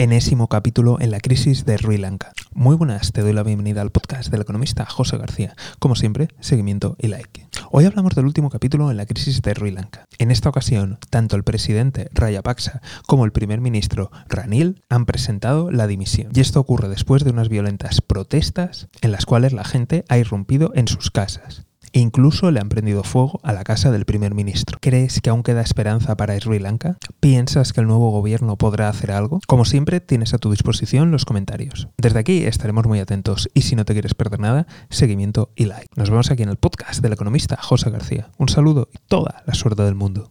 enésimo capítulo en la crisis de Sri Lanka. Muy buenas, te doy la bienvenida al podcast del economista José García. Como siempre, seguimiento y like. Hoy hablamos del último capítulo en la crisis de Sri Lanka. En esta ocasión, tanto el presidente Rayapaksa como el primer ministro Ranil han presentado la dimisión. Y esto ocurre después de unas violentas protestas en las cuales la gente ha irrumpido en sus casas. Incluso le han prendido fuego a la casa del primer ministro. ¿Crees que aún queda esperanza para Sri Lanka? ¿Piensas que el nuevo gobierno podrá hacer algo? Como siempre, tienes a tu disposición los comentarios. Desde aquí estaremos muy atentos y si no te quieres perder nada, seguimiento y like. Nos vemos aquí en el podcast del economista José García. Un saludo y toda la suerte del mundo.